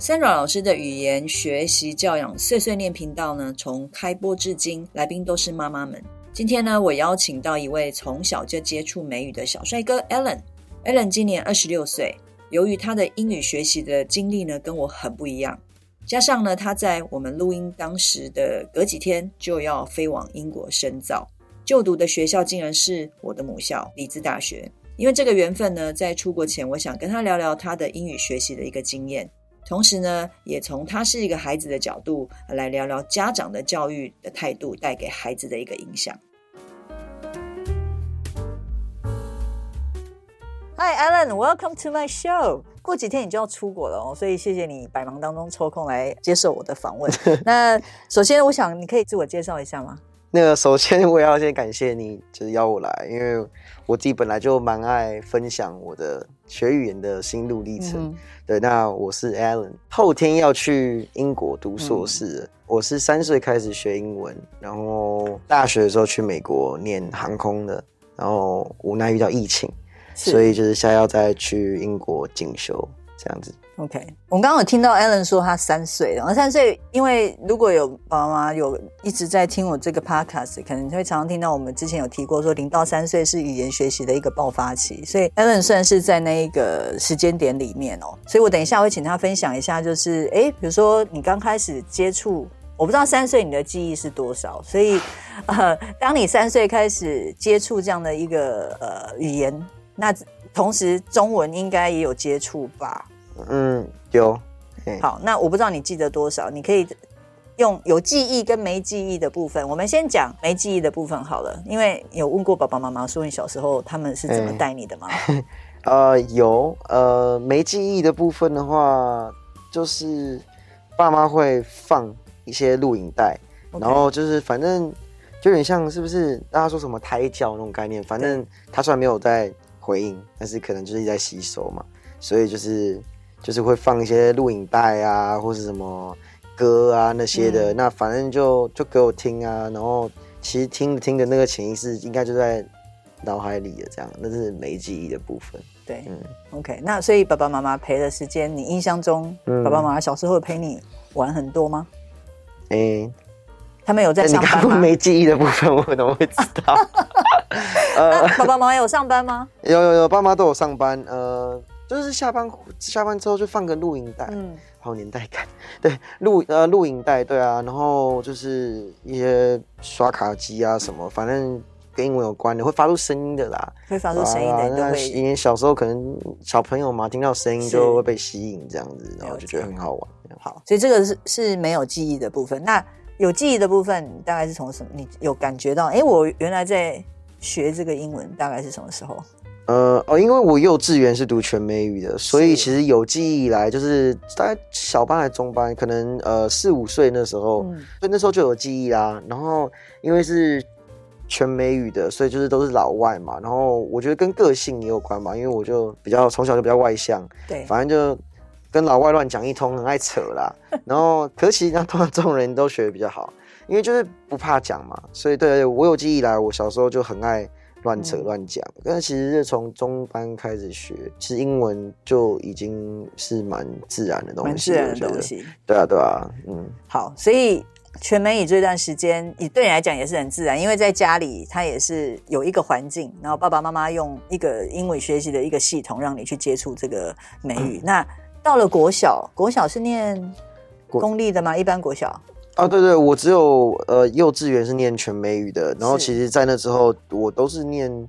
？Sandra 老师的语言学习教养碎碎念频道呢，从开播至今，来宾都是妈妈们。今天呢，我邀请到一位从小就接触美语的小帅哥 Alan。Alan 今年二十六岁，由于他的英语学习的经历呢，跟我很不一样，加上呢，他在我们录音当时的隔几天就要飞往英国深造，就读的学校竟然是我的母校利兹大学。因为这个缘分呢，在出国前，我想跟他聊聊他的英语学习的一个经验。同时呢，也从他是一个孩子的角度来聊聊家长的教育的态度带给孩子的一个影响。Hi Alan, welcome to my show。过几天你就要出国了哦，所以谢谢你百忙当中抽空来接受我的访问。那首先，我想你可以自我介绍一下吗？那个，首先我也要先感谢你，就是邀我来，因为我自己本来就蛮爱分享我的学语言的心路历程。嗯对，那我是 Alan，后天要去英国读硕士。嗯、我是三岁开始学英文，然后大学的时候去美国念航空的，然后无奈遇到疫情，所以就是现在要再去英国进修这样子。OK，我们刚刚有听到 Alan 说他三岁，然后三岁，因为如果有爸爸妈妈有一直在听我这个 Podcast，可能会常常听到我们之前有提过说，零到三岁是语言学习的一个爆发期，所以 Alan 算是在那一个时间点里面哦。所以我等一下会请他分享一下，就是诶，比如说你刚开始接触，我不知道三岁你的记忆是多少，所以，当你三岁开始接触这样的一个呃语言，那同时中文应该也有接触吧？嗯，有。好，那我不知道你记得多少，你可以用有记忆跟没记忆的部分。我们先讲没记忆的部分好了，因为有问过爸爸妈妈说你小时候他们是怎么带你的吗？呃，有。呃，没记忆的部分的话，就是爸妈会放一些录影带.然后就是反正就有点像是不是大家说什么胎教那种概念？反正他虽然没有在回应，但是可能就是在吸收嘛，所以就是。就是会放一些录影带啊，或是什么歌啊那些的，嗯、那反正就就给我听啊，然后其实听着听着那个潜意识应该就在脑海里的这样，那是没记忆的部分。对，嗯，OK，那所以爸爸妈妈陪的时间，你印象中、嗯、爸爸妈妈小时候陪你玩很多吗？哎、欸，他们有在上班吗？没记忆的部分我怎么会知道？呃，爸爸妈妈有上班吗？有有有，爸妈都有上班，呃。就是下班下班之后就放个录影带，嗯，好有年代感。对，录呃录影带，对啊，然后就是一些刷卡机啊什么，反正跟英文有关的，会发出声音的啦，会发出声音的。那因为小时候可能小朋友嘛，听到声音就会被吸引，这样子，然后就觉得很好玩。好，所以这个是是没有记忆的部分。那有记忆的部分大概是从什么？你有感觉到？哎，我原来在学这个英文，大概是什么时候？呃哦，因为我幼稚园是读全美语的，所以其实有记忆以来，就是大概小班还是中班，可能呃四五岁那时候，嗯、所以那时候就有记忆啦。然后因为是全美语的，所以就是都是老外嘛。然后我觉得跟个性也有关吧，因为我就比较从小就比较外向，对，反正就跟老外乱讲一通，很爱扯啦。然后可惜，那通常这种人都学得比较好，因为就是不怕讲嘛。所以对，对，我有记忆以来，我小时候就很爱。乱扯乱讲，但其实是从中班开始学，其实英文就已经是蛮自然的东西，蛮自然的东西。对啊，对啊，嗯。好，所以全美语这段时间，你对你来讲也是很自然，因为在家里他也是有一个环境，然后爸爸妈妈用一个英文学习的一个系统让你去接触这个美语。嗯、那到了国小，国小是念公立的吗？一般国小？啊，对对，我只有呃幼稚园是念全美语的，然后其实，在那之后，我都是念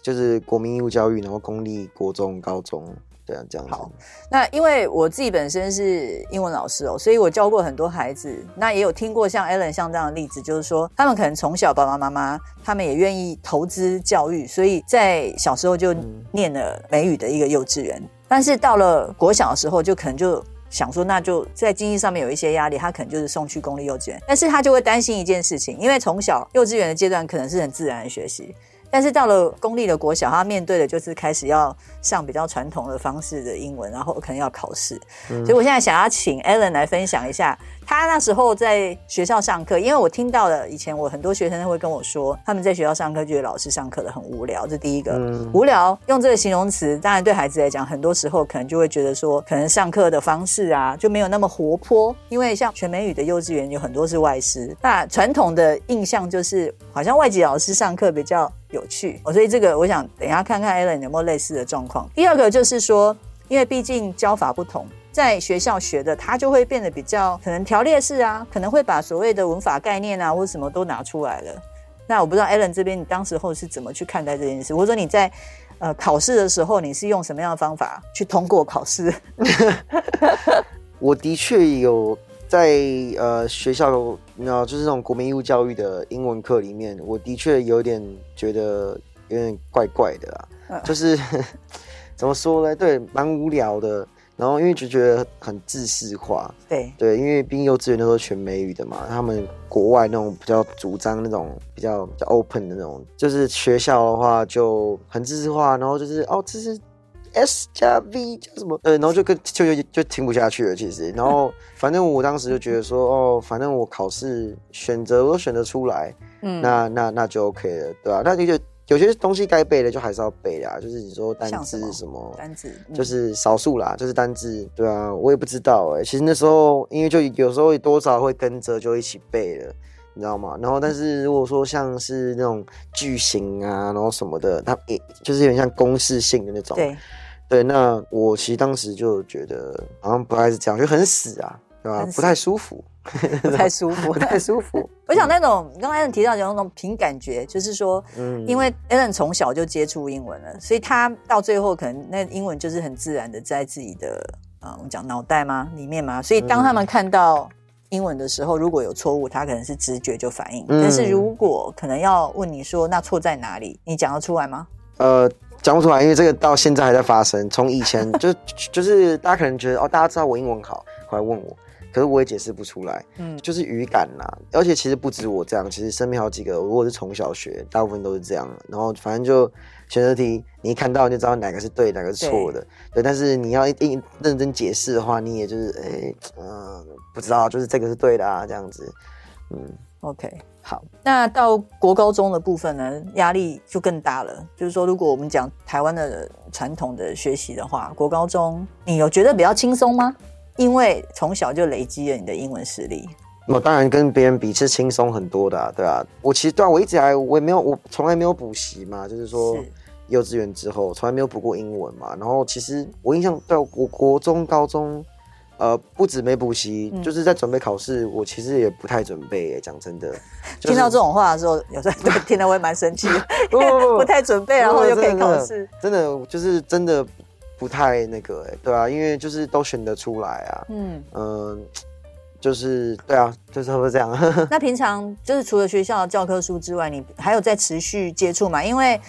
就是国民义务教育，然后公立国中、高中对啊，这样子。好，那因为我自己本身是英文老师哦，所以我教过很多孩子，那也有听过像 Alan 像这样的例子，就是说他们可能从小爸爸妈妈他们也愿意投资教育，所以在小时候就念了美语的一个幼稚园，嗯、但是到了国小的时候，就可能就想说，那就在经济上面有一些压力，他可能就是送去公立幼稚园，但是他就会担心一件事情，因为从小幼稚园的阶段可能是很自然的学习。但是到了公立的国小，他面对的就是开始要上比较传统的方式的英文，然后可能要考试。嗯、所以我现在想要请 Alan 来分享一下，他那时候在学校上课，因为我听到了以前我很多学生会跟我说，他们在学校上课觉得老师上课的很无聊。这第一个，嗯、无聊用这个形容词，当然对孩子来讲，很多时候可能就会觉得说，可能上课的方式啊就没有那么活泼，因为像全美语的幼稚园有很多是外师，那传统的印象就是好像外籍老师上课比较。有趣，所以这个我想等一下看看 Allen 有没有类似的状况。第二个就是说，因为毕竟教法不同，在学校学的他就会变得比较可能条列式啊，可能会把所谓的文法概念啊或者什么都拿出来了。那我不知道 Alan 这边你当时候是怎么去看待这件事，或者说你在呃考试的时候你是用什么样的方法去通过考试？我的确有。在呃学校，你知道，就是这种国民义务教育的英文课里面，我的确有点觉得有点怪怪的啊，嗯、就是 怎么说呢？对，蛮无聊的。然后因为就觉得很自式化，对对，因为毕竟幼稚园都是全美语的嘛，他们国外那种比较主张那种比较比较 open 的那种，就是学校的话就很自式化，然后就是哦，这是。S 加 V 加什么？呃，然后就跟就就就听不下去了。其实，然后 反正我当时就觉得说，哦，反正我考试选择我都选择出来，嗯，那那那就 OK 了，对吧、啊？那你就有些东西该背的就还是要背的啊，就是你说单字什么，单字，嗯、就是少数啦，就是单字，对啊，我也不知道哎、欸。其实那时候因为就有时候多少会跟着就一起背了，你知道吗？然后但是如果说像是那种句型啊，然后什么的，它也就是有点像公式性的那种，对。对，那我其实当时就觉得好像不太是这样，就很死啊，对吧？不太舒服，不太舒服，不太舒服。我想那种刚才 Alan 提到的那种凭感觉，就是说，嗯，因为 Alan 从小就接触英文了，所以他到最后可能那英文就是很自然的在自己的啊，我们讲脑袋吗里面吗？所以当他们看到英文的时候，如果有错误，他可能是直觉就反应。但是如果可能要问你说那错在哪里，你讲得出来吗？呃。讲不出来，因为这个到现在还在发生。从以前就 就是大家可能觉得哦，大家知道我英文好，会来问我，可是我也解释不出来。嗯，就是语感呐。而且其实不止我这样，其实身边好几个，如果是从小学，大部分都是这样。然后反正就选择题，你一看到你就知道哪个是对，哪个是错的。对，对，但是你要一定认真解释的话，你也就是哎，嗯、呃，不知道，就是这个是对的啊，这样子。嗯，OK。好，那到国高中的部分呢，压力就更大了。就是说，如果我们讲台湾的传统的学习的话，国高中你有觉得比较轻松吗？因为从小就累积了你的英文实力。我当然跟别人比是轻松很多的啊，对啊。我其实对啊，我一直以来我也没有，我从来没有补习嘛，就是说幼稚园之后从来没有补过英文嘛。然后其实我印象对我国中、高中。呃，不止没补习，嗯、就是在准备考试。我其实也不太准备耶，讲真的。就是、听到这种话的时候，有时候对 听到会蛮生气的。不，不，不，不太准备，然后又可以考试，真的就是真的不太那个，哎，对啊，因为就是都选得出来啊。嗯嗯、呃，就是对啊，就是会这样。那平常就是除了学校教科书之外，你还有在持续接触吗？因为。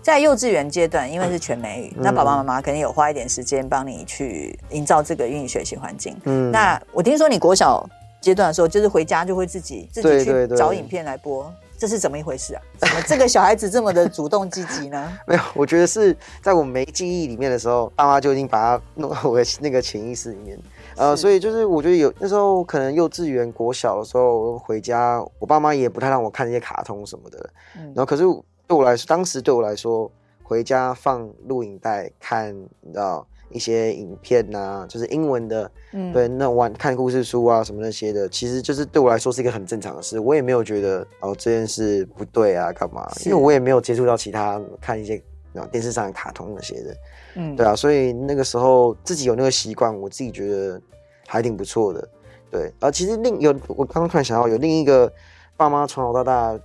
在幼稚园阶段，因为是全美语，嗯、那爸爸妈妈肯定有花一点时间帮你去营造这个英语学习环境。嗯，那我听说你国小阶段的时候，就是回家就会自己自己去找影片来播，这是怎么一回事啊？怎么这个小孩子这么的主动积极呢？没有，我觉得是在我没记忆里面的时候，爸妈就已经把它弄到我的那个潜意识里面。呃，所以就是我觉得有那时候可能幼稚园、国小的时候回家，我爸妈也不太让我看那些卡通什么的。嗯，然后可是。对我来说，当时对我来说，回家放录影带看，你知道一些影片呐、啊，就是英文的，嗯，对，那玩看故事书啊什么那些的，其实就是对我来说是一个很正常的事，我也没有觉得哦这件事不对啊，干嘛？因为我也没有接触到其他看一些电视上的卡通那些的，嗯，对啊，所以那个时候自己有那个习惯，我自己觉得还挺不错的，对，啊，其实另有我刚刚突然想到有另一个爸妈从小到大。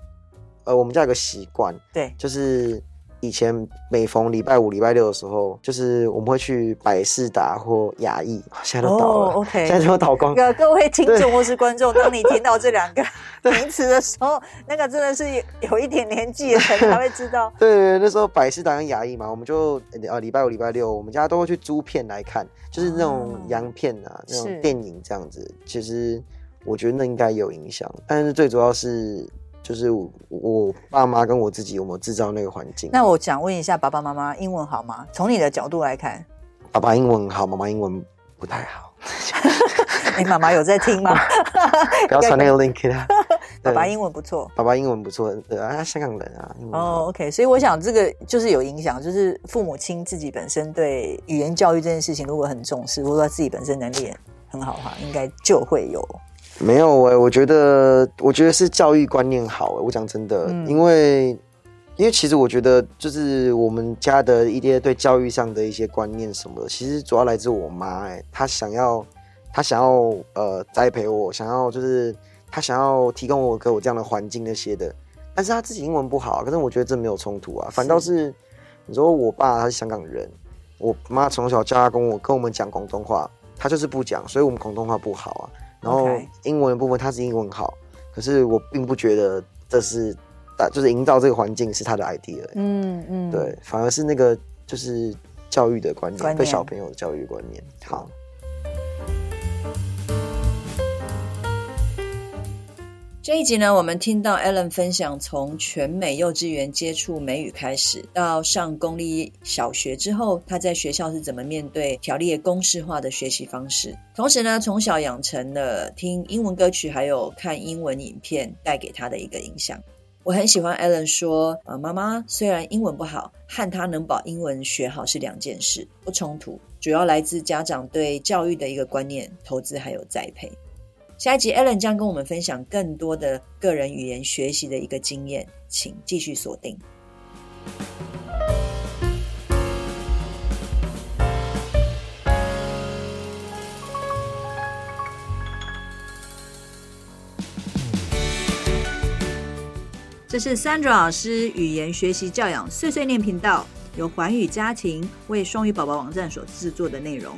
呃，我们家有个习惯，对，就是以前每逢礼拜五、礼拜六的时候，就是我们会去百事达或亚艺，现在都倒了。Oh, OK，现在都倒光。各位 听众或是观众，当你听到这两个 名词的时候，那个真的是有一点年纪的人才会知道。对，对，那时候百事达跟雅艺嘛，我们就呃礼拜五、礼拜六，我们家都会去租片来看，就是那种洋片啊，那种电影这样子。其实我觉得那应该有影响，但是最主要是。就是我，我爸妈跟我自己有没有制造那个环境？那我想问一下，爸爸妈妈英文好吗？从你的角度来看，爸爸英文好，妈妈英文不太好。你 妈妈有在听吗？不要传那个 link 给他。爸爸英文不错，爸爸英文不错，对啊，他香港人啊。哦、oh,，OK，所以我想这个就是有影响，就是父母亲自己本身对语言教育这件事情如果很重视，或者说他自己本身能力也很好的话，应该就会有。没有哎、欸，我觉得，我觉得是教育观念好哎、欸。我讲真的，嗯、因为，因为其实我觉得，就是我们家的一些对教育上的一些观念什么的，其实主要来自我妈哎、欸。她想要，她想要呃栽培我，想要就是她想要提供我给我这样的环境那些的。但是她自己英文不好，可是我觉得这没有冲突啊。反倒是，是你说我爸他是香港人，我妈从小教他跟我跟我们讲广东话，他就是不讲，所以我们广东话不好啊。然后英文的部分，他是英文好，可是我并不觉得这是大，就是营造这个环境是他的 idea。嗯嗯，对，反而是那个就是教育的观念，观念对小朋友的教育观念。好。这一集呢，我们听到 Ellen 分享从全美幼稚园接触美语开始，到上公立小学之后，他在学校是怎么面对条列公式化的学习方式。同时呢，从小养成了听英文歌曲，还有看英文影片带给他的一个影响。我很喜欢 Ellen 说：“啊，妈妈虽然英文不好，和她能把英文学好是两件事，不冲突，主要来自家长对教育的一个观念、投资还有栽培。”下一集，Allen 将跟我们分享更多的个人语言学习的一个经验，请继续锁定。这是 Sandra 老师语言学习教养碎碎念频道，由环宇家庭为双语宝宝网站所制作的内容。